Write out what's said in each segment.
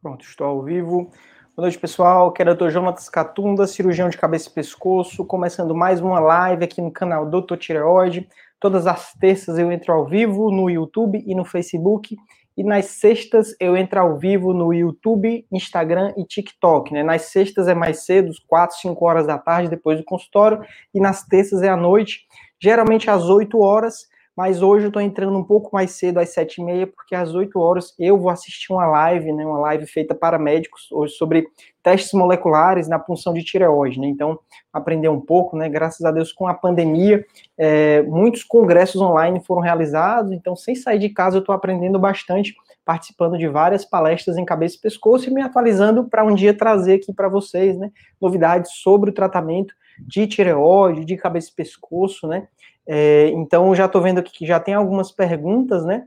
Pronto, estou ao vivo. Boa noite, pessoal. Aqui é o Dr. Jonatas Catunda, cirurgião de cabeça e pescoço, começando mais uma live aqui no canal Doutor Tireoide. Todas as terças eu entro ao vivo no YouTube e no Facebook. E nas sextas eu entro ao vivo no YouTube, Instagram e TikTok. Né? Nas sextas é mais cedo, 4, 5 horas da tarde, depois do consultório. E nas terças é à noite, geralmente às 8 horas mas hoje eu estou entrando um pouco mais cedo, às sete e meia, porque às 8 horas eu vou assistir uma live, né, uma live feita para médicos, hoje sobre testes moleculares na punção de tireoide, né, então aprender um pouco, né, graças a Deus com a pandemia, é, muitos congressos online foram realizados, então sem sair de casa eu estou aprendendo bastante, participando de várias palestras em cabeça e pescoço e me atualizando para um dia trazer aqui para vocês, né, novidades sobre o tratamento de tireoide, de cabeça e pescoço, né, é, então, já estou vendo aqui que já tem algumas perguntas, né?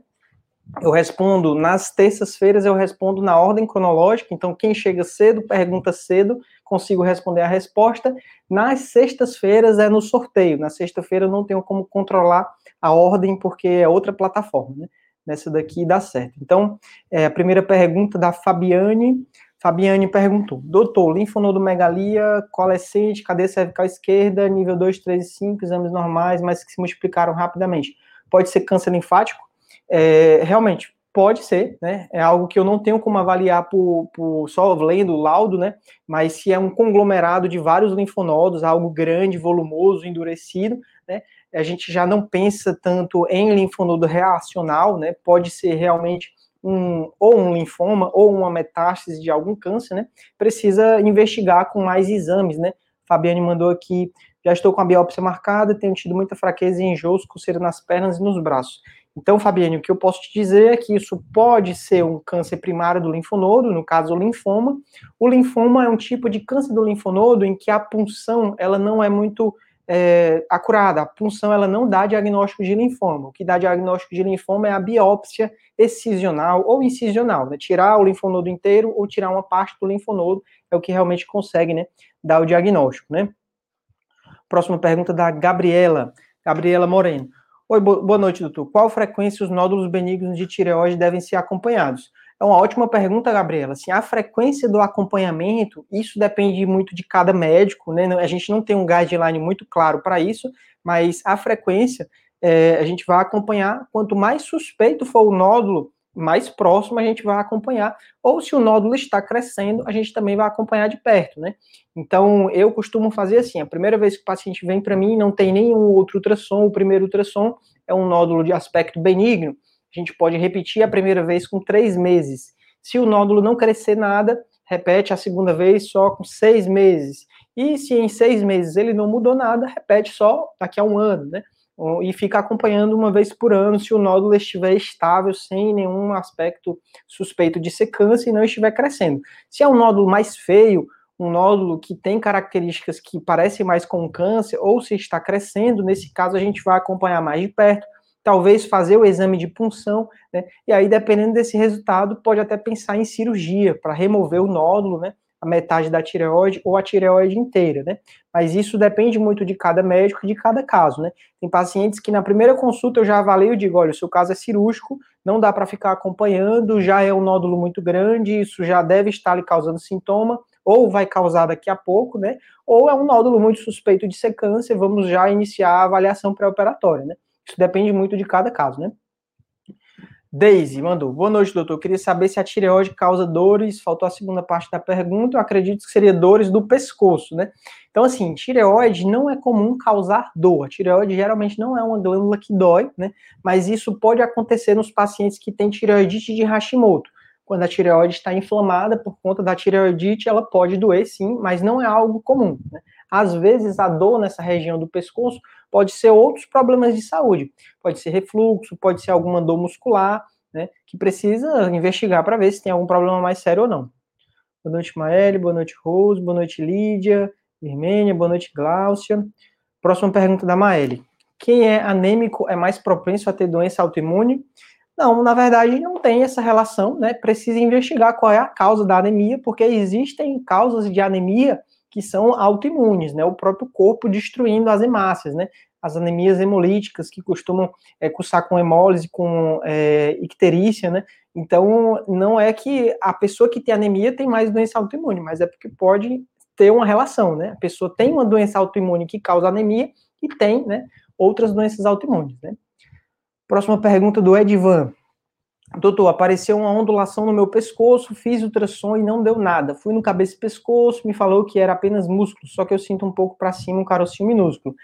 Eu respondo nas terças-feiras, eu respondo na ordem cronológica. Então, quem chega cedo, pergunta cedo, consigo responder a resposta. Nas sextas-feiras é no sorteio. Na sexta-feira eu não tenho como controlar a ordem, porque é outra plataforma, né? Nessa daqui dá certo. Então, é, a primeira pergunta da Fabiane. Fabiane perguntou: Doutor, linfonodomegalia, coalescente, cadeia cervical esquerda, nível 2, 3 e 5, exames normais, mas que se multiplicaram rapidamente. Pode ser câncer linfático? É, realmente, pode ser, né? É algo que eu não tenho como avaliar por, por só lendo o laudo, né? Mas se é um conglomerado de vários linfonodos, algo grande, volumoso, endurecido, né? A gente já não pensa tanto em linfonodo reacional, né? Pode ser realmente um, ou um linfoma ou uma metástase de algum câncer, né, precisa investigar com mais exames, né. Fabiane mandou aqui, já estou com a biópsia marcada, tenho tido muita fraqueza e enjoos, coceira nas pernas e nos braços. Então, Fabiane, o que eu posso te dizer é que isso pode ser um câncer primário do linfonodo, no caso o linfoma. O linfoma é um tipo de câncer do linfonodo em que a punção ela não é muito é, acurada. A punção ela não dá diagnóstico de linfoma. O que dá diagnóstico de linfoma é a biópsia excisional ou incisional, né? Tirar o linfonodo inteiro ou tirar uma parte do linfonodo é o que realmente consegue, né, dar o diagnóstico, né? Próxima pergunta da Gabriela, Gabriela Moreno. Oi, boa noite, doutor. Qual frequência os nódulos benignos de tireoide devem ser acompanhados? É uma ótima pergunta, Gabriela. Assim, a frequência do acompanhamento, isso depende muito de cada médico, né? A gente não tem um guideline muito claro para isso, mas a frequência é, a gente vai acompanhar. Quanto mais suspeito for o nódulo, mais próximo a gente vai acompanhar. Ou se o nódulo está crescendo, a gente também vai acompanhar de perto, né? Então, eu costumo fazer assim: a primeira vez que o paciente vem para mim, não tem nenhum outro ultrassom, o primeiro ultrassom é um nódulo de aspecto benigno a gente pode repetir a primeira vez com três meses. Se o nódulo não crescer nada, repete a segunda vez só com seis meses. E se em seis meses ele não mudou nada, repete só daqui a um ano, né? E fica acompanhando uma vez por ano se o nódulo estiver estável, sem nenhum aspecto suspeito de ser câncer e não estiver crescendo. Se é um nódulo mais feio, um nódulo que tem características que parecem mais com câncer, ou se está crescendo, nesse caso a gente vai acompanhar mais de perto, talvez fazer o exame de punção, né? E aí, dependendo desse resultado, pode até pensar em cirurgia para remover o nódulo, né? A metade da tireoide ou a tireoide inteira, né? Mas isso depende muito de cada médico e de cada caso, né? Tem pacientes que na primeira consulta eu já avalio e digo, olha, o seu caso é cirúrgico, não dá para ficar acompanhando, já é um nódulo muito grande, isso já deve estar lhe causando sintoma, ou vai causar daqui a pouco, né? Ou é um nódulo muito suspeito de ser câncer, vamos já iniciar a avaliação pré-operatória, né? Isso depende muito de cada caso, né? Daisy mandou. Boa noite, doutor. Queria saber se a tireoide causa dores. Faltou a segunda parte da pergunta. Eu acredito que seria dores do pescoço, né? Então, assim, tireoide não é comum causar dor. A tireoide geralmente não é uma glândula que dói, né? Mas isso pode acontecer nos pacientes que têm tireoidite de Hashimoto. Quando a tireoide está inflamada por conta da tireoidite, ela pode doer sim, mas não é algo comum. Né? Às vezes, a dor nessa região do pescoço pode ser outros problemas de saúde. Pode ser refluxo, pode ser alguma dor muscular, né, que precisa investigar para ver se tem algum problema mais sério ou não. Boa noite, Maeli, boa noite, Rose, boa noite, Lídia, Virmênia, boa noite, Gláucia. Próxima pergunta da Maeli. Quem é anêmico é mais propenso a ter doença autoimune? Não, na verdade não tem essa relação, né? Precisa investigar qual é a causa da anemia, porque existem causas de anemia que são autoimunes, né? O próprio corpo destruindo as hemácias, né? as anemias hemolíticas, que costumam é, cursar com hemólise, com é, icterícia, né? Então, não é que a pessoa que tem anemia tem mais doença autoimune, mas é porque pode ter uma relação, né? A pessoa tem uma doença autoimune que causa anemia e tem, né, outras doenças autoimunes, né? Próxima pergunta do Edvan. Doutor, apareceu uma ondulação no meu pescoço, fiz ultrassom e não deu nada. Fui no cabeça e pescoço, me falou que era apenas músculo, só que eu sinto um pouco para cima um carocinho minúsculo.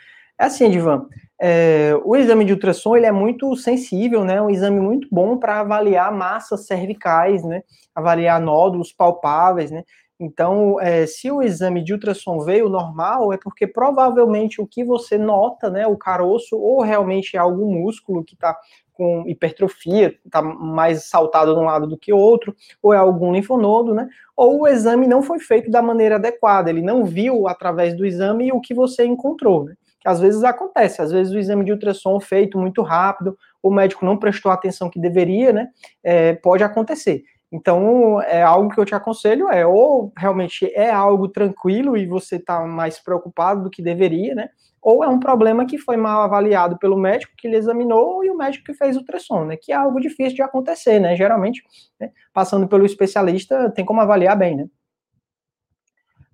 É assim, Edvan, é, o exame de ultrassom ele é muito sensível, né? Um exame muito bom para avaliar massas cervicais, né? Avaliar nódulos palpáveis, né? Então, é, se o exame de ultrassom veio normal, é porque provavelmente o que você nota, né, o caroço, ou realmente é algum músculo que está com hipertrofia, está mais saltado de um lado do que outro, ou é algum linfonodo, né? Ou o exame não foi feito da maneira adequada, ele não viu através do exame o que você encontrou, né? Que às vezes acontece, às vezes o exame de ultrassom feito muito rápido, o médico não prestou a atenção que deveria, né? É, pode acontecer. Então, é algo que eu te aconselho é ou realmente é algo tranquilo e você está mais preocupado do que deveria, né? Ou é um problema que foi mal avaliado pelo médico que lhe examinou e o médico que fez o ultrassom, né? Que é algo difícil de acontecer, né? Geralmente, né? passando pelo especialista, tem como avaliar bem, né?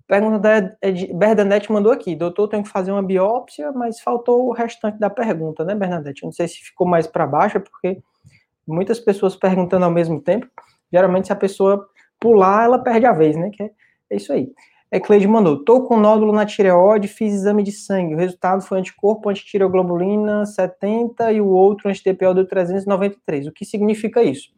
Pergunta da Bernadette mandou aqui, doutor, tenho que fazer uma biópsia, mas faltou o restante da pergunta, né, Bernadette? Não sei se ficou mais para baixo, porque muitas pessoas perguntando ao mesmo tempo. Geralmente, se a pessoa pular, ela perde a vez, né? Que é, é isso aí. É Cleide mandou, tô com nódulo na tireoide, fiz exame de sangue, o resultado foi anticorpo, antitireoglobulina 70 e o outro anti-TPO deu 393. O que significa isso?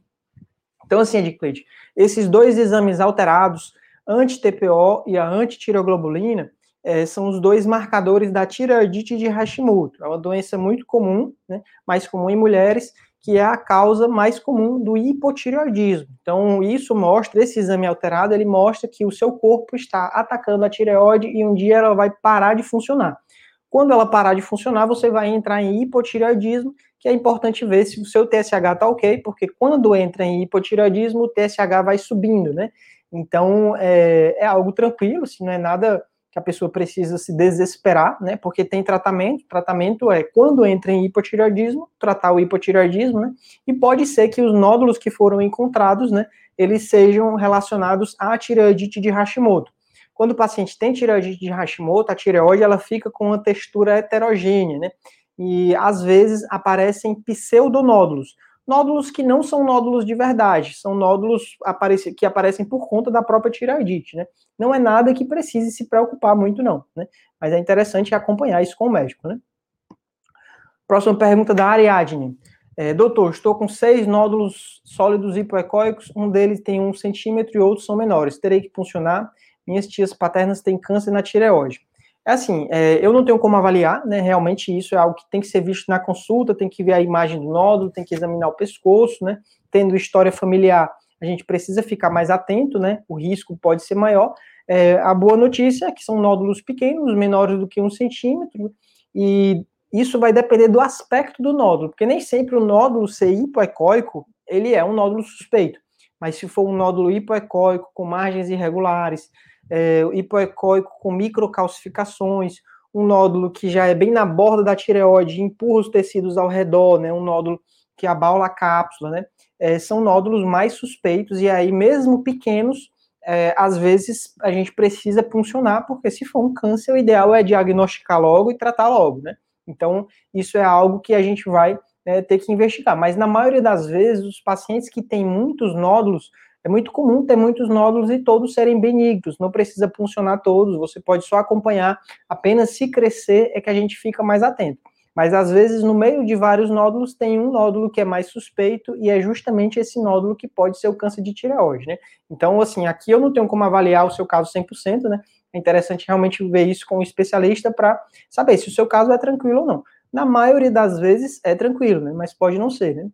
Então, assim, Edcleide, esses dois exames alterados, anti-TPO e a antitireoglobulina, é, são os dois marcadores da tireoidite de Hashimoto. É uma doença muito comum, né, mais comum em mulheres, que é a causa mais comum do hipotireoidismo. Então, isso mostra, esse exame alterado, ele mostra que o seu corpo está atacando a tireoide e um dia ela vai parar de funcionar. Quando ela parar de funcionar, você vai entrar em hipotireoidismo, que é importante ver se o seu TSH está ok, porque quando entra em hipotireoidismo, o TSH vai subindo, né? Então, é, é algo tranquilo, se não é nada que a pessoa precisa se desesperar, né? Porque tem tratamento. Tratamento é quando entra em hipotireoidismo, tratar o hipotireoidismo, né? E pode ser que os nódulos que foram encontrados, né? Eles sejam relacionados à tireoidite de Hashimoto. Quando o paciente tem tireoidite de Hashimoto, a tireoide ela fica com uma textura heterogênea, né? E às vezes aparecem pseudonódulos nódulos que não são nódulos de verdade, são nódulos que aparecem por conta da própria tireoidite, né? Não é nada que precise se preocupar muito, não, né? Mas é interessante acompanhar isso com o médico, né? Próxima pergunta da Ariadne. É, doutor, estou com seis nódulos sólidos hipoecóicos, um deles tem um centímetro e outros são menores. Terei que funcionar? Minhas tias paternas têm câncer na tireoide. É assim, é, eu não tenho como avaliar, né? Realmente isso é algo que tem que ser visto na consulta, tem que ver a imagem do nódulo, tem que examinar o pescoço, né? Tendo história familiar, a gente precisa ficar mais atento, né? O risco pode ser maior. É, a boa notícia é que são nódulos pequenos, menores do que um centímetro, e isso vai depender do aspecto do nódulo, porque nem sempre o nódulo ser hipoecóico, ele é um nódulo suspeito. Mas se for um nódulo hipoecóico com margens irregulares, é, hipoecóico com microcalcificações, um nódulo que já é bem na borda da tireoide, empurra os tecidos ao redor, né, um nódulo que abaula a cápsula, né, é, são nódulos mais suspeitos, e aí, mesmo pequenos, é, às vezes a gente precisa funcionar, porque se for um câncer, o ideal é diagnosticar logo e tratar logo, né? Então, isso é algo que a gente vai né, ter que investigar. Mas na maioria das vezes, os pacientes que têm muitos nódulos, é muito comum ter muitos nódulos e todos serem benignos, não precisa funcionar todos, você pode só acompanhar, apenas se crescer é que a gente fica mais atento. Mas às vezes, no meio de vários nódulos, tem um nódulo que é mais suspeito, e é justamente esse nódulo que pode ser o câncer de tireoide, né? Então, assim, aqui eu não tenho como avaliar o seu caso 100%, né? É interessante realmente ver isso com um especialista para saber se o seu caso é tranquilo ou não. Na maioria das vezes é tranquilo, né? Mas pode não ser, né?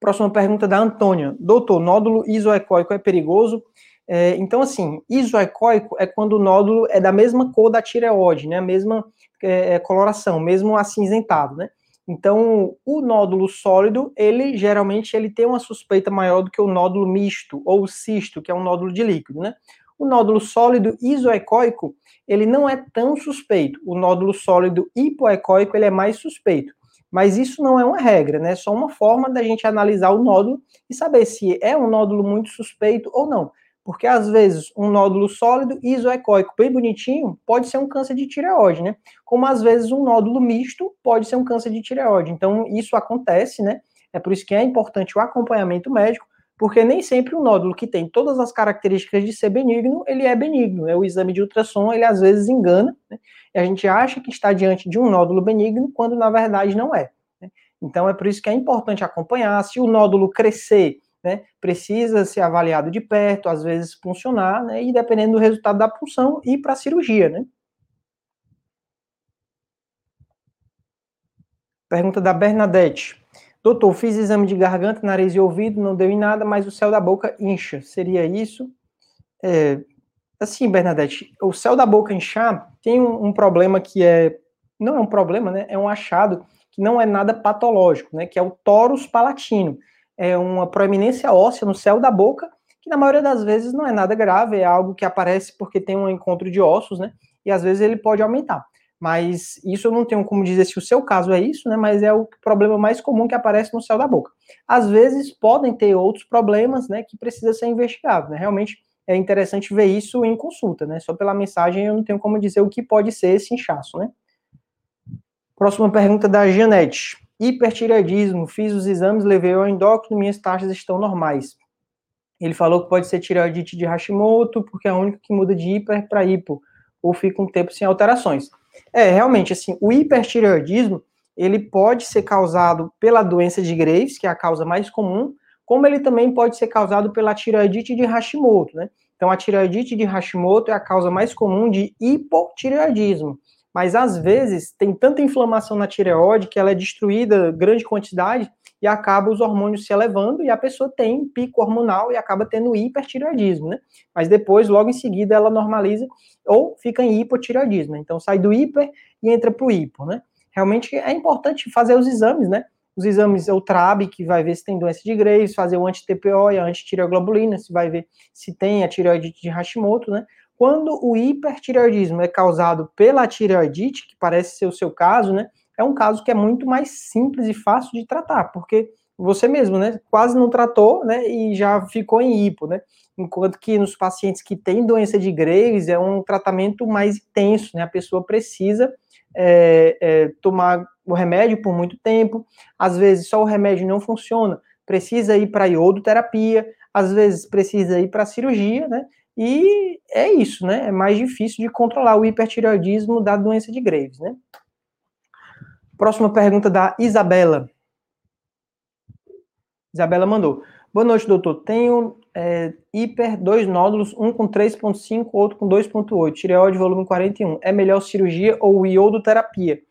Próxima pergunta da Antônia. Doutor, nódulo isoecóico é perigoso? É, então, assim, isoecóico é quando o nódulo é da mesma cor da tireoide, né? A mesma é, é, coloração, mesmo acinzentado, né? Então, o nódulo sólido, ele geralmente ele tem uma suspeita maior do que o nódulo misto ou cisto, que é um nódulo de líquido, né? O nódulo sólido isoecóico, ele não é tão suspeito. O nódulo sólido hipoecóico, ele é mais suspeito. Mas isso não é uma regra, né? É só uma forma da gente analisar o nódulo e saber se é um nódulo muito suspeito ou não. Porque às vezes um nódulo sólido isoecóico bem bonitinho pode ser um câncer de tireoide, né? Como às vezes um nódulo misto pode ser um câncer de tireoide. Então isso acontece, né? É por isso que é importante o acompanhamento médico, porque nem sempre o nódulo que tem todas as características de ser benigno, ele é benigno. Né? O exame de ultrassom, ele às vezes engana, né? e a gente acha que está diante de um nódulo benigno, quando na verdade não é. Né? Então é por isso que é importante acompanhar. Se o nódulo crescer, né, precisa ser avaliado de perto, às vezes funcionar, né, e dependendo do resultado da punção, ir para a cirurgia, né. Pergunta da Bernadette. Doutor, fiz exame de garganta, nariz e ouvido, não deu em nada, mas o céu da boca incha. Seria isso? É, assim, Bernadette, o céu da boca inchar tem um, um, problema que é. Não é um problema, né? É um achado que não é nada patológico, né? Que é o torus palatino é uma proeminência óssea no céu da boca, que na maioria das vezes não é nada grave, é algo que aparece porque tem um encontro de ossos, né? E às vezes ele pode aumentar. Mas isso eu não tenho como dizer se o seu caso é isso, né? Mas é o problema mais comum que aparece no céu da boca. Às vezes podem ter outros problemas, né? Que precisa ser investigado, né? Realmente é interessante ver isso em consulta, né? Só pela mensagem eu não tenho como dizer o que pode ser esse inchaço, né? Próxima pergunta da Janete. Hipertireoidismo, fiz os exames, levei ao endócrino, minhas taxas estão normais. Ele falou que pode ser tireoidite de Hashimoto, porque é a única que muda de hiper para hipo, ou fica um tempo sem alterações. É, realmente, assim, o hipertireoidismo, ele pode ser causado pela doença de Graves, que é a causa mais comum, como ele também pode ser causado pela tireoidite de Hashimoto, né? Então, a tireoidite de Hashimoto é a causa mais comum de hipotireoidismo mas às vezes tem tanta inflamação na tireoide que ela é destruída grande quantidade e acaba os hormônios se elevando e a pessoa tem pico hormonal e acaba tendo hipertireoidismo, né? Mas depois, logo em seguida, ela normaliza ou fica em hipotireoidismo. Então sai do hiper e entra para o hipo, né? Realmente é importante fazer os exames, né? Os exames, é o TRAB, que vai ver se tem doença de Graves, fazer o anti-TPO e a antitireoglobulina, se vai ver se tem a tireoidite de Hashimoto, né? Quando o hipertireoidismo é causado pela tireoidite, que parece ser o seu caso, né? É um caso que é muito mais simples e fácil de tratar, porque você mesmo, né, quase não tratou, né, e já ficou em hipo, né? Enquanto que nos pacientes que têm doença de Graves é um tratamento mais intenso, né? A pessoa precisa é, é, tomar o remédio por muito tempo, às vezes só o remédio não funciona, precisa ir para iodoterapia, às vezes precisa ir para cirurgia, né? E é isso, né? É mais difícil de controlar o hipertireoidismo da doença de Graves, né? Próxima pergunta da Isabela. Isabela mandou. Boa noite, doutor. Tenho é, hiper, dois nódulos, um com 3.5, outro com 2.8, tireoide volume 41. É melhor cirurgia ou iodoterapia?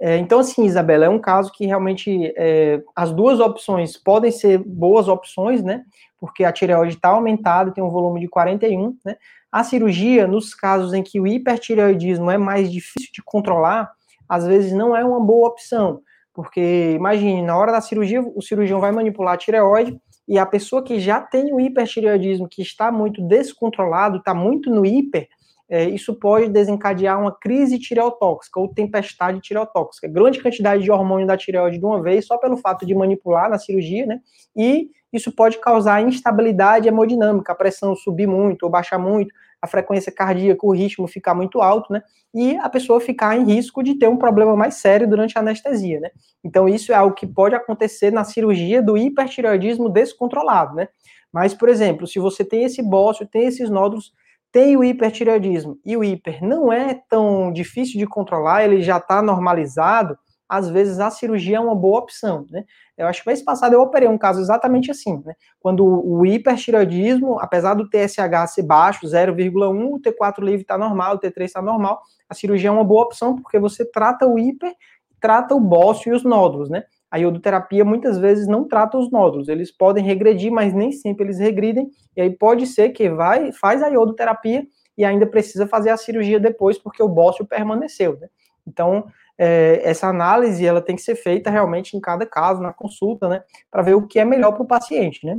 É, então, assim, Isabela, é um caso que realmente é, as duas opções podem ser boas opções, né? Porque a tireoide está aumentada, tem um volume de 41, né? A cirurgia, nos casos em que o hipertireoidismo é mais difícil de controlar, às vezes não é uma boa opção. Porque, imagine, na hora da cirurgia, o cirurgião vai manipular a tireoide e a pessoa que já tem o hipertireoidismo, que está muito descontrolado, está muito no hiper, é, isso pode desencadear uma crise tireotóxica ou tempestade tireotóxica. Grande quantidade de hormônio da tireoide de uma vez, só pelo fato de manipular na cirurgia, né? E isso pode causar instabilidade hemodinâmica, a pressão subir muito ou baixar muito, a frequência cardíaca, o ritmo ficar muito alto, né? E a pessoa ficar em risco de ter um problema mais sério durante a anestesia, né? Então, isso é algo que pode acontecer na cirurgia do hipertireoidismo descontrolado, né? Mas, por exemplo, se você tem esse bócio, tem esses nódulos tem o hipertireoidismo e o hiper não é tão difícil de controlar, ele já está normalizado, às vezes a cirurgia é uma boa opção, né? Eu acho que mês passado eu operei um caso exatamente assim, né? Quando o hipertireoidismo, apesar do TSH ser baixo, 0,1, o T4 livre está normal, o T3 está normal, a cirurgia é uma boa opção porque você trata o hiper, trata o bócio e os nódulos, né? a iodoterapia muitas vezes não trata os nódulos. Eles podem regredir, mas nem sempre eles regridem. E aí pode ser que vai, faz a iodoterapia e ainda precisa fazer a cirurgia depois, porque o bócio permaneceu. Né? Então, é, essa análise ela tem que ser feita realmente em cada caso, na consulta, né? Para ver o que é melhor para o paciente, né?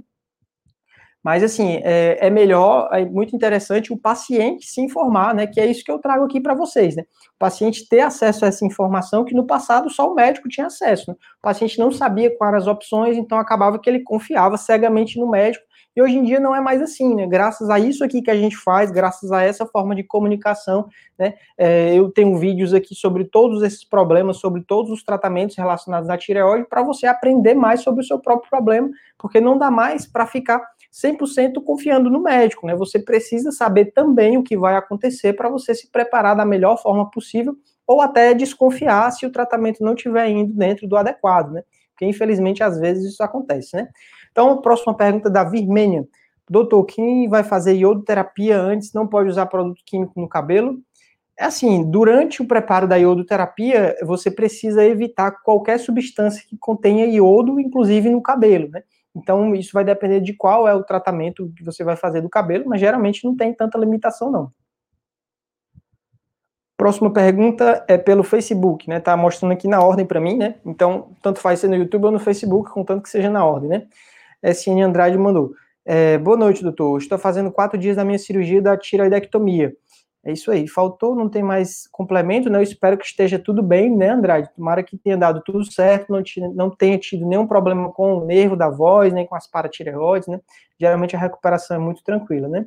Mas, assim, é, é, melhor, é muito interessante o paciente se informar, né? Que é isso que eu trago aqui para vocês, né? O paciente ter acesso a essa informação que no passado só o médico tinha acesso. Né? O paciente não sabia quais as opções, então acabava que ele confiava cegamente no médico. E hoje em dia não é mais assim, né? Graças a isso aqui que a gente faz, graças a essa forma de comunicação, né? É, eu tenho vídeos aqui sobre todos esses problemas, sobre todos os tratamentos relacionados à tireoide, para você aprender mais sobre o seu próprio problema, porque não dá mais para ficar 100% confiando no médico, né? Você precisa saber também o que vai acontecer para você se preparar da melhor forma possível ou até desconfiar se o tratamento não estiver indo dentro do adequado, né? Porque infelizmente às vezes isso acontece, né? Então, próxima pergunta da Virmênia. Doutor, quem vai fazer iodoterapia antes não pode usar produto químico no cabelo? É assim, durante o preparo da iodoterapia, você precisa evitar qualquer substância que contenha iodo, inclusive no cabelo, né? Então, isso vai depender de qual é o tratamento que você vai fazer do cabelo, mas geralmente não tem tanta limitação, não. Próxima pergunta é pelo Facebook, né? Tá mostrando aqui na ordem para mim, né? Então, tanto faz ser no YouTube ou no Facebook, contanto que seja na ordem, né? SN Andrade mandou. É, boa noite, doutor. Estou fazendo quatro dias da minha cirurgia da tiroidectomia. É isso aí. Faltou, não tem mais complemento, né? Eu espero que esteja tudo bem, né, Andrade? Tomara que tenha dado tudo certo, não, não tenha tido nenhum problema com o nervo da voz, nem com as paratireoides, né? Geralmente a recuperação é muito tranquila, né?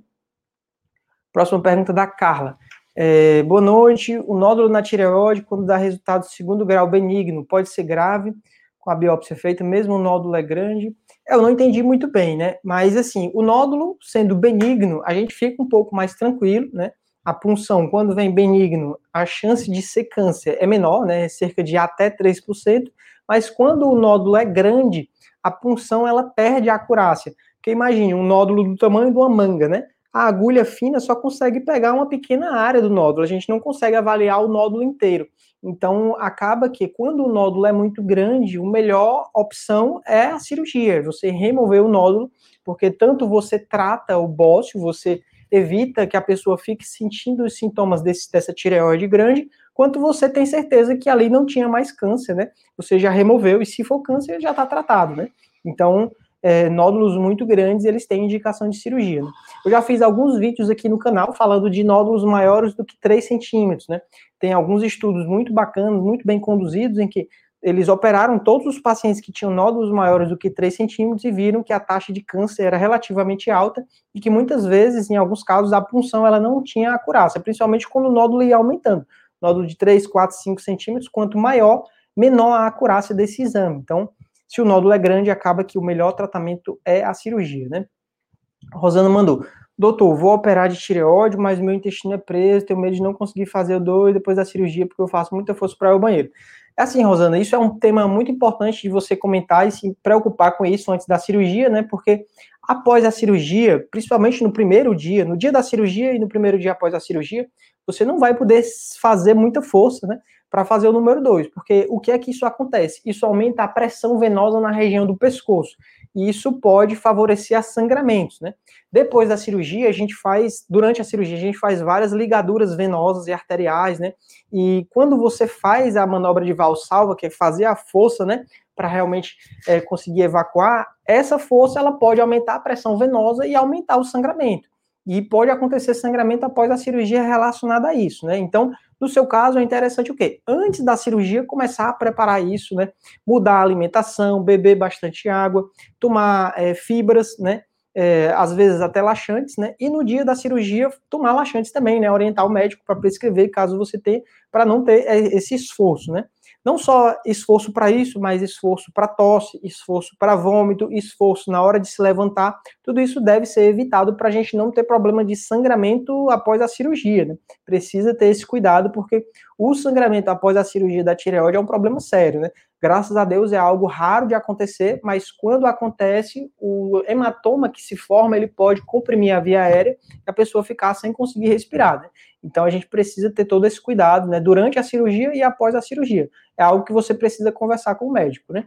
Próxima pergunta da Carla. É, boa noite. O nódulo na tireoide, quando dá resultado segundo grau benigno, pode ser grave com a biópsia feita, mesmo o nódulo é grande. Eu não entendi muito bem, né? Mas assim, o nódulo sendo benigno, a gente fica um pouco mais tranquilo, né? a punção, quando vem benigno, a chance de ser câncer é menor, né, cerca de até 3%, mas quando o nódulo é grande, a punção ela perde a acurácia. Porque imagine um nódulo do tamanho de uma manga, né? A agulha fina só consegue pegar uma pequena área do nódulo, a gente não consegue avaliar o nódulo inteiro. Então, acaba que quando o nódulo é muito grande, a melhor opção é a cirurgia, você remover o nódulo, porque tanto você trata o bócio, você evita que a pessoa fique sentindo os sintomas desse, dessa tireoide grande, quanto você tem certeza que ali não tinha mais câncer, né? Você já removeu, e se for câncer, já está tratado, né? Então, é, nódulos muito grandes, eles têm indicação de cirurgia. Né? Eu já fiz alguns vídeos aqui no canal falando de nódulos maiores do que 3 centímetros, né? Tem alguns estudos muito bacanas, muito bem conduzidos, em que eles operaram todos os pacientes que tinham nódulos maiores do que 3 centímetros e viram que a taxa de câncer era relativamente alta e que muitas vezes, em alguns casos, a punção ela não tinha acurácia, principalmente quando o nódulo ia aumentando. Nódulo de 3, 4, 5 centímetros, quanto maior, menor a acurácia desse exame. Então, se o nódulo é grande, acaba que o melhor tratamento é a cirurgia, né? Rosana mandou. Doutor, vou operar de tireoide, mas meu intestino é preso, tenho medo de não conseguir fazer o dois depois da cirurgia, porque eu faço muita força para ir ao banheiro. É assim, Rosana, isso é um tema muito importante de você comentar e se preocupar com isso antes da cirurgia, né? Porque após a cirurgia, principalmente no primeiro dia, no dia da cirurgia e no primeiro dia após a cirurgia, você não vai poder fazer muita força, né? Para fazer o número 2, porque o que é que isso acontece? Isso aumenta a pressão venosa na região do pescoço e isso pode favorecer a sangramentos, né? Depois da cirurgia, a gente faz, durante a cirurgia, a gente faz várias ligaduras venosas e arteriais, né? E quando você faz a manobra de valsalva, que é fazer a força, né, para realmente é, conseguir evacuar, essa força ela pode aumentar a pressão venosa e aumentar o sangramento. E pode acontecer sangramento após a cirurgia relacionada a isso, né? Então, no seu caso, é interessante o quê? Antes da cirurgia, começar a preparar isso, né? Mudar a alimentação, beber bastante água, tomar é, fibras, né? É, às vezes até laxantes, né? E no dia da cirurgia, tomar laxantes também, né? Orientar o médico para prescrever, caso você tenha, para não ter é, esse esforço, né? Não só esforço para isso, mas esforço para tosse, esforço para vômito, esforço na hora de se levantar. Tudo isso deve ser evitado para a gente não ter problema de sangramento após a cirurgia. Né? Precisa ter esse cuidado, porque o sangramento após a cirurgia da tireoide é um problema sério, né? Graças a Deus é algo raro de acontecer, mas quando acontece, o hematoma que se forma, ele pode comprimir a via aérea e a pessoa ficar sem conseguir respirar, né? Então a gente precisa ter todo esse cuidado, né, durante a cirurgia e após a cirurgia. É algo que você precisa conversar com o médico, né?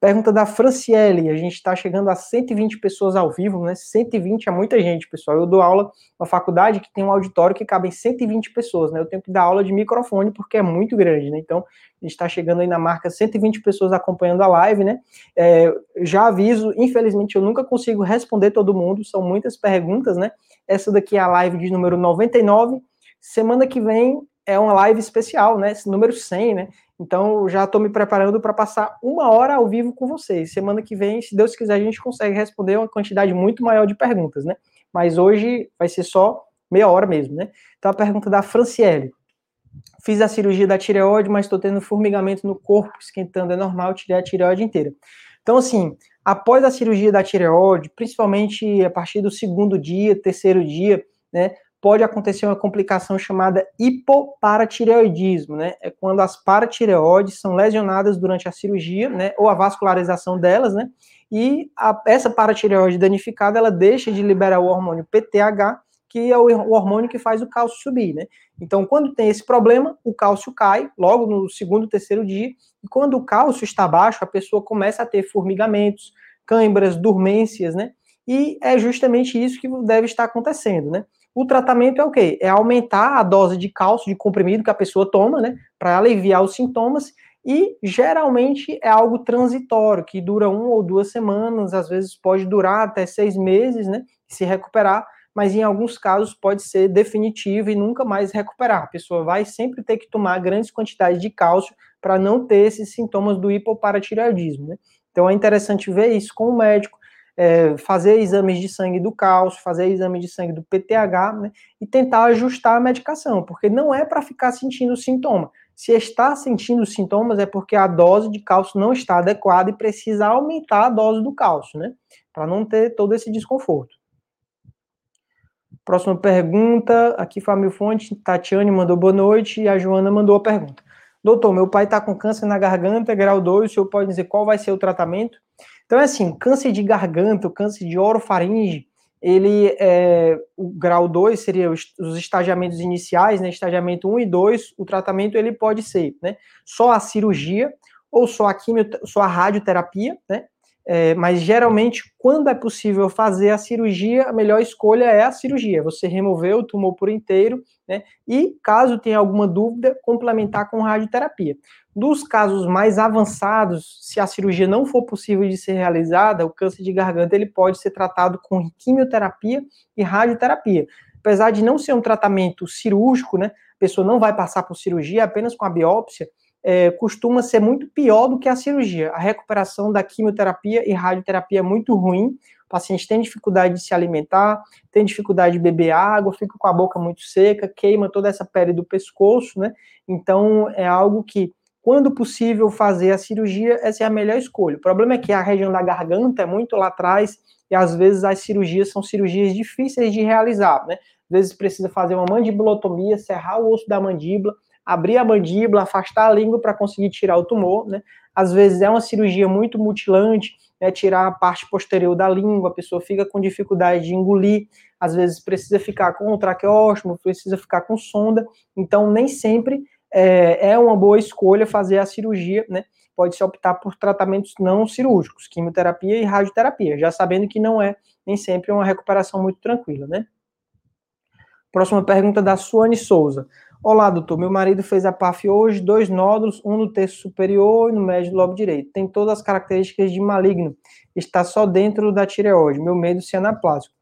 Pergunta da Franciele, a gente está chegando a 120 pessoas ao vivo, né? 120 é muita gente, pessoal. Eu dou aula na faculdade que tem um auditório que cabem 120 pessoas, né? Eu tenho que dar aula de microfone porque é muito grande, né? Então, a gente está chegando aí na marca 120 pessoas acompanhando a live, né? É, já aviso, infelizmente eu nunca consigo responder todo mundo, são muitas perguntas, né? Essa daqui é a live de número 99. Semana que vem é uma live especial, né? Esse número 100, né? Então, já estou me preparando para passar uma hora ao vivo com vocês. Semana que vem, se Deus quiser, a gente consegue responder uma quantidade muito maior de perguntas, né? Mas hoje vai ser só meia hora mesmo, né? Então, a pergunta da Franciele. Fiz a cirurgia da tireoide, mas estou tendo formigamento no corpo, esquentando, é normal, tirei a tireoide inteira. Então, assim, após a cirurgia da tireoide, principalmente a partir do segundo dia, terceiro dia, né, pode acontecer uma complicação chamada hipoparatireoidismo, né? É quando as paratireoides são lesionadas durante a cirurgia, né? Ou a vascularização delas, né? E a, essa paratireoide danificada, ela deixa de liberar o hormônio PTH, que é o, o hormônio que faz o cálcio subir, né? Então, quando tem esse problema, o cálcio cai logo no segundo, terceiro dia, e quando o cálcio está baixo, a pessoa começa a ter formigamentos, câimbras, dormências, né? E é justamente isso que deve estar acontecendo, né? O tratamento é o quê? É aumentar a dose de cálcio de comprimido que a pessoa toma, né, para aliviar os sintomas, e geralmente é algo transitório, que dura uma ou duas semanas, às vezes pode durar até seis meses, né, se recuperar, mas em alguns casos pode ser definitivo e nunca mais recuperar. A pessoa vai sempre ter que tomar grandes quantidades de cálcio para não ter esses sintomas do hipoparatireoidismo, né? Então é interessante ver isso com o médico, é, fazer exames de sangue do cálcio, fazer exame de sangue do PTH, né, e tentar ajustar a medicação, porque não é para ficar sentindo sintoma. Se está sentindo sintomas, é porque a dose de cálcio não está adequada e precisa aumentar a dose do cálcio, né, para não ter todo esse desconforto. Próxima pergunta, aqui Família Fonte, Tatiane mandou boa noite e a Joana mandou a pergunta. Doutor, meu pai está com câncer na garganta, grau 2, o senhor pode dizer qual vai ser o tratamento? Então, é assim, câncer de garganta, câncer de orofaringe, ele, é, o grau 2 seria os, os estagiamentos iniciais, né, estagiamento 1 e 2, o tratamento ele pode ser, né, só a cirurgia, ou só a quimio, só a radioterapia, né, é, mas geralmente, quando é possível fazer a cirurgia, a melhor escolha é a cirurgia. Você remover o tumor por inteiro, né? E caso tenha alguma dúvida, complementar com radioterapia. Dos casos mais avançados, se a cirurgia não for possível de ser realizada, o câncer de garganta ele pode ser tratado com quimioterapia e radioterapia. Apesar de não ser um tratamento cirúrgico, né? A pessoa não vai passar por cirurgia, apenas com a biópsia é, costuma ser muito pior do que a cirurgia. A recuperação da quimioterapia e radioterapia é muito ruim. O paciente tem dificuldade de se alimentar, tem dificuldade de beber água, fica com a boca muito seca, queima toda essa pele do pescoço, né? Então é algo que, quando possível fazer a cirurgia, essa é a melhor escolha. O problema é que a região da garganta é muito lá atrás e às vezes as cirurgias são cirurgias difíceis de realizar, né? Às vezes precisa fazer uma mandibulotomia, serrar o osso da mandíbula, abrir a mandíbula, afastar a língua para conseguir tirar o tumor, né? Às vezes é uma cirurgia muito mutilante, né? Tirar a parte posterior da língua, a pessoa fica com dificuldade de engolir, às vezes precisa ficar com o traqueóstomo, precisa ficar com sonda, então nem sempre é, é uma boa escolha fazer a cirurgia, né? Pode-se optar por tratamentos não cirúrgicos, quimioterapia e radioterapia, já sabendo que não é nem sempre uma recuperação muito tranquila, né? Próxima pergunta da Suane Souza. Olá, doutor. Meu marido fez a PAF hoje, dois nódulos, um no terço superior e no médio do lobo direito. Tem todas as características de maligno. Está só dentro da tireoide. Meu medo se anaplásico.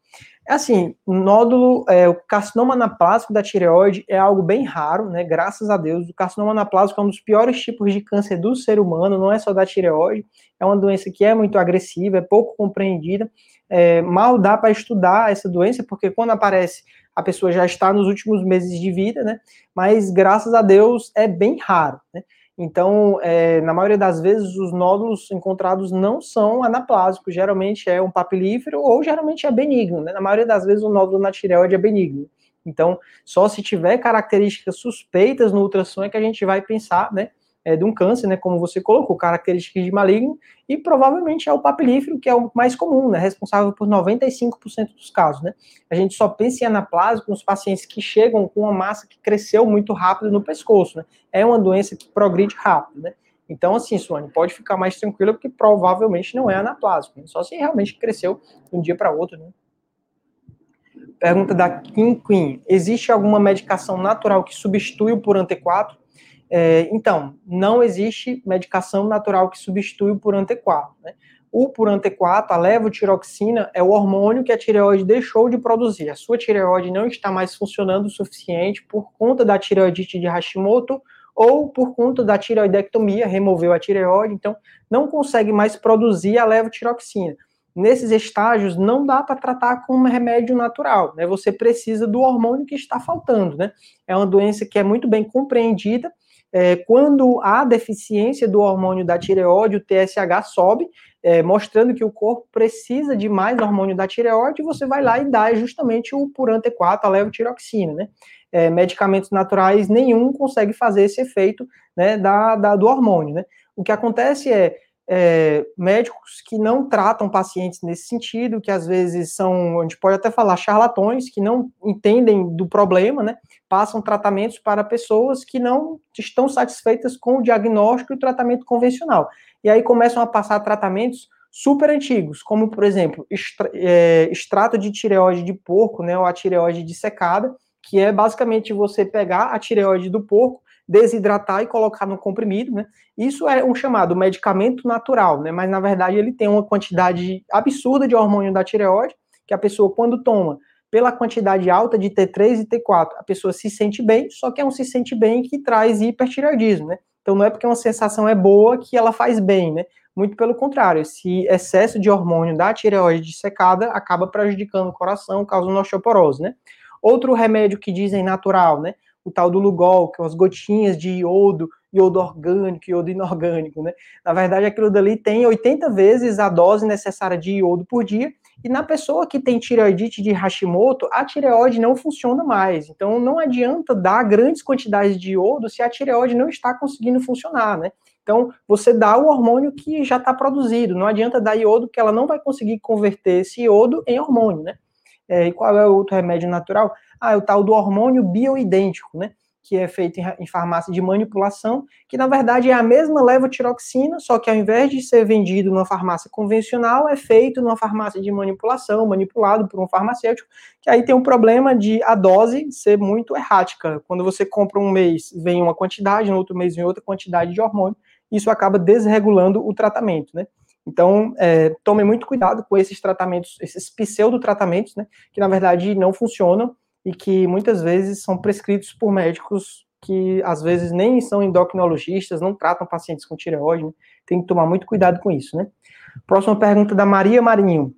É assim, nódulo, é, o carcinoma anaplásico da tireoide é algo bem raro, né? Graças a Deus. O carcinoma anaplásico é um dos piores tipos de câncer do ser humano, não é só da tireoide. É uma doença que é muito agressiva, é pouco compreendida. É, mal dá para estudar essa doença, porque quando aparece a pessoa já está nos últimos meses de vida, né? Mas graças a Deus é bem raro, né? Então, é, na maioria das vezes, os nódulos encontrados não são anaplásicos, geralmente é um papilífero ou geralmente é benigno, né? Na maioria das vezes, o nódulo na tireoide é benigno. Então, só se tiver características suspeitas no ultrassom é que a gente vai pensar, né? É, de um câncer, né, como você colocou, características de maligno, e provavelmente é o papilífero, que é o mais comum, né, responsável por 95% dos casos, né. A gente só pensa em anaplásico nos pacientes que chegam com uma massa que cresceu muito rápido no pescoço, né. É uma doença que progride rápido, né. Então, assim, Suane, pode ficar mais tranquila, porque provavelmente não é anaplasma, né? só se realmente cresceu de um dia para outro, né? Pergunta da Kim Queen. Existe alguma medicação natural que substitui o Purante 4? É, então, não existe medicação natural que substitui o Purante 4. Né? O Purante 4, a levotiroxina, é o hormônio que a tireoide deixou de produzir. A sua tireoide não está mais funcionando o suficiente por conta da tireoidite de Hashimoto ou por conta da tireoidectomia, removeu a tireoide, então não consegue mais produzir a levotiroxina nesses estágios não dá para tratar com um remédio natural, né? Você precisa do hormônio que está faltando, né? É uma doença que é muito bem compreendida. É, quando há deficiência do hormônio da tireoide, o TSH sobe, é, mostrando que o corpo precisa de mais hormônio da tireoide, você vai lá e dá justamente o Purante 4, a levotiroxina, né? É, medicamentos naturais nenhum consegue fazer esse efeito né, da, da, do hormônio, né? O que acontece é, é, médicos que não tratam pacientes nesse sentido, que às vezes são, a gente pode até falar, charlatões, que não entendem do problema, né? Passam tratamentos para pessoas que não estão satisfeitas com o diagnóstico e o tratamento convencional. E aí começam a passar tratamentos super antigos, como, por exemplo, é, extrato de tireoide de porco, né? Ou a tireoide dissecada, que é basicamente você pegar a tireoide do porco, desidratar e colocar no comprimido, né? Isso é um chamado medicamento natural, né? Mas na verdade ele tem uma quantidade absurda de hormônio da tireoide, que a pessoa quando toma pela quantidade alta de T3 e T4, a pessoa se sente bem, só que é um se sente bem que traz hipertireoidismo, né? Então não é porque uma sensação é boa que ela faz bem, né? Muito pelo contrário, esse excesso de hormônio da tireoide dissecada acaba prejudicando o coração, causando osteoporose, né? Outro remédio que dizem natural, né? O tal do Lugol, que são as gotinhas de iodo, iodo orgânico, iodo inorgânico, né? Na verdade, aquilo dali tem 80 vezes a dose necessária de iodo por dia, e na pessoa que tem tireoidite de Hashimoto, a tireoide não funciona mais. Então, não adianta dar grandes quantidades de iodo se a tireoide não está conseguindo funcionar, né? Então, você dá o hormônio que já está produzido. Não adianta dar iodo, porque ela não vai conseguir converter esse iodo em hormônio, né? É, e qual é o outro remédio natural? Ah, é o tal do hormônio bioidêntico, né? Que é feito em, farmácia de manipulação, que na verdade é a mesma levotiroxina, só que ao invés de ser vendido numa farmácia convencional, é feito numa farmácia de manipulação, manipulado por um farmacêutico, que aí tem um problema de a dose ser muito errática. Quando você compra um mês, vem uma quantidade, no outro mês vem outra quantidade de hormônio, isso acaba desregulando o tratamento, né? Então, é, tome muito cuidado com esses tratamentos, esses pseudo-tratamentos, né, que na verdade não funcionam e que muitas vezes são prescritos por médicos que às vezes nem são endocrinologistas, não tratam pacientes com tireoide, né? tem que tomar muito cuidado com isso, né? Próxima pergunta da Maria Marinho.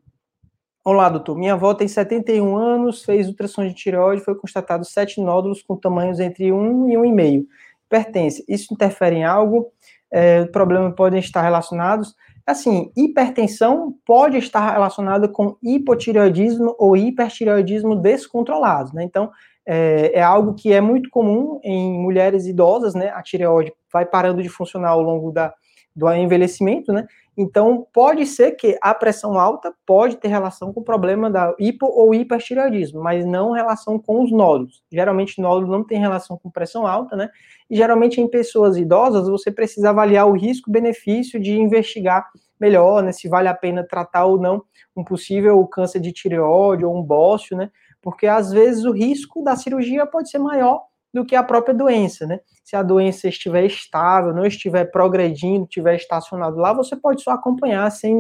Olá, doutor. Minha avó tem 71 anos, fez ultrassom de tireoide, foi constatado sete nódulos com tamanhos entre 1 e 1,5. Pertence. Isso interfere em algo? É, problemas podem estar relacionados? Assim, hipertensão pode estar relacionada com hipotireoidismo ou hipertireoidismo descontrolado, né? Então, é, é, algo que é muito comum em mulheres idosas, né? A tireoide vai parando de funcionar ao longo da, do envelhecimento, né? Então, pode ser que a pressão alta pode ter relação com o problema da hipo ou hipertireoidismo, mas não relação com os nódulos. Geralmente, nódulo não tem relação com pressão alta, né? E geralmente, em pessoas idosas, você precisa avaliar o risco-benefício de investigar melhor, né? Se vale a pena tratar ou não um possível câncer de tireoide ou um bócio, né? Porque às vezes o risco da cirurgia pode ser maior do que a própria doença, né? Se a doença estiver estável, não estiver progredindo, estiver estacionado lá, você pode só acompanhar sem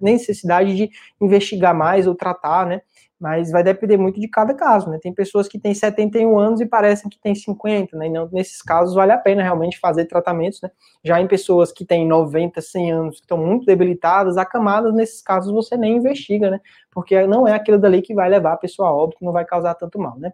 necessidade de investigar mais ou tratar, né? Mas vai depender muito de cada caso, né? Tem pessoas que têm 71 anos e parecem que têm 50, né? E não, nesses casos vale a pena realmente fazer tratamentos, né? Já em pessoas que têm 90, 100 anos, que estão muito debilitadas, acamadas, nesses casos você nem investiga, né? Porque não é aquilo dali que vai levar a pessoa a óbito, não vai causar tanto mal, né?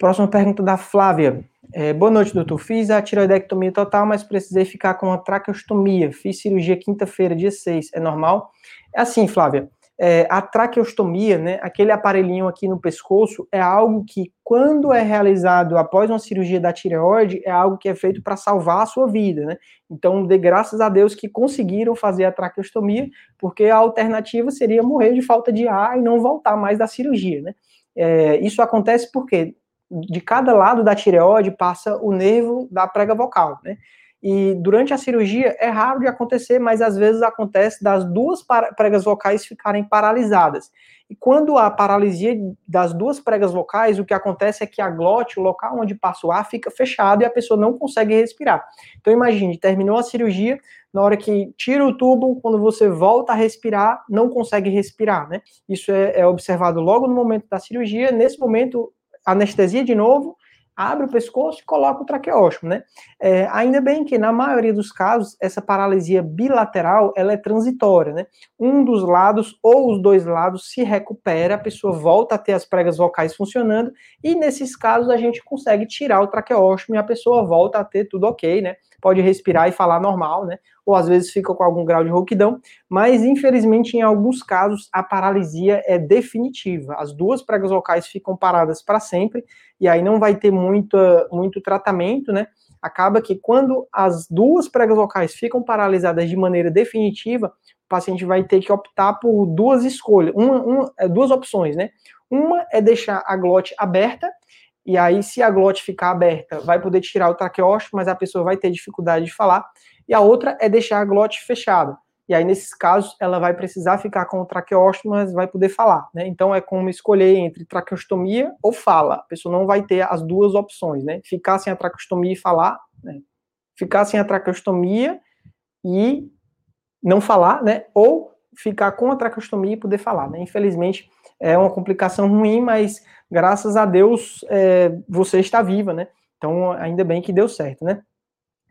Próxima pergunta da Flávia. É, boa noite, doutor. Fiz a tiroidectomia total, mas precisei ficar com a traqueostomia. Fiz cirurgia quinta-feira, dia 6. É normal? É assim, Flávia. É, a traqueostomia, né, aquele aparelhinho aqui no pescoço, é algo que, quando é realizado após uma cirurgia da tireoide, é algo que é feito para salvar a sua vida, né? Então, de graças a Deus que conseguiram fazer a traqueostomia, porque a alternativa seria morrer de falta de ar e não voltar mais da cirurgia, né? É, isso acontece porque de cada lado da tireoide passa o nervo da prega vocal, né? E durante a cirurgia é raro de acontecer, mas às vezes acontece das duas pregas vocais ficarem paralisadas. E quando a paralisia das duas pregas vocais, o que acontece é que a glote, o local onde passa o ar, fica fechado e a pessoa não consegue respirar. Então imagine, terminou a cirurgia, na hora que tira o tubo, quando você volta a respirar, não consegue respirar, né? Isso é, é observado logo no momento da cirurgia. Nesse momento, anestesia de novo, abre o pescoço e coloca o traqueóstomo, né? É, ainda bem que na maioria dos casos essa paralisia bilateral ela é transitória, né? Um dos lados ou os dois lados se recupera, a pessoa volta a ter as pregas vocais funcionando e nesses casos a gente consegue tirar o traqueóstomo e a pessoa volta a ter tudo ok, né? Pode respirar e falar normal, né? Ou às vezes fica com algum grau de rouquidão, mas infelizmente em alguns casos a paralisia é definitiva. As duas pregas vocais ficam paradas para sempre e aí não vai ter muito, muito tratamento, né? Acaba que quando as duas pregas vocais ficam paralisadas de maneira definitiva, o paciente vai ter que optar por duas escolhas, uma, uma, é, duas opções, né? Uma é deixar a glote aberta, e aí, se a glote ficar aberta, vai poder tirar o traqueóstomo, mas a pessoa vai ter dificuldade de falar. E a outra é deixar a glote fechada. E aí, nesses casos, ela vai precisar ficar com o traqueóstomo, mas vai poder falar, né? Então, é como escolher entre traqueostomia ou fala. A pessoa não vai ter as duas opções, né? Ficar sem a traqueostomia e falar, né? Ficar sem a traqueostomia e não falar, né? Ou ficar com a traqueostomia e poder falar, né? Infelizmente, é uma complicação ruim, mas graças a Deus é, você está viva, né? Então, ainda bem que deu certo, né?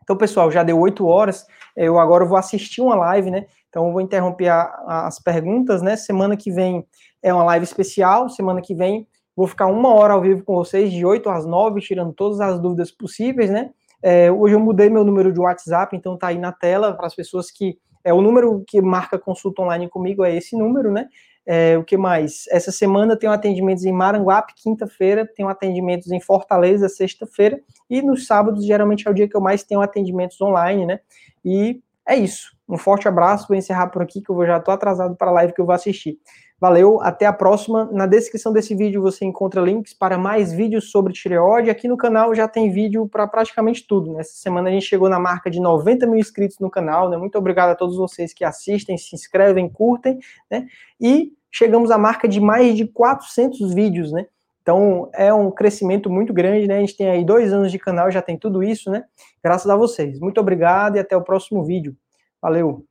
Então, pessoal, já deu oito horas. Eu agora vou assistir uma live, né? Então, vou interromper a, as perguntas, né? Semana que vem é uma live especial. Semana que vem vou ficar uma hora ao vivo com vocês, de 8 às 9, tirando todas as dúvidas possíveis, né? É, hoje eu mudei meu número de WhatsApp, então tá aí na tela para as pessoas que. É o número que marca consulta online comigo, é esse número, né? É, o que mais? Essa semana tem atendimentos em Maranguape, quinta-feira, tenho atendimentos em Fortaleza, sexta-feira, e nos sábados, geralmente, é o dia que eu mais tenho atendimentos online, né? E é isso. Um forte abraço, vou encerrar por aqui, que eu já estou atrasado para a live que eu vou assistir. Valeu, até a próxima. Na descrição desse vídeo você encontra links para mais vídeos sobre tireoide. Aqui no canal já tem vídeo para praticamente tudo. Nessa semana a gente chegou na marca de 90 mil inscritos no canal. Né? Muito obrigado a todos vocês que assistem, se inscrevem, curtem. Né? E chegamos à marca de mais de 400 vídeos, né? Então é um crescimento muito grande, né? A gente tem aí dois anos de canal, já tem tudo isso, né? Graças a vocês. Muito obrigado e até o próximo vídeo. Valeu!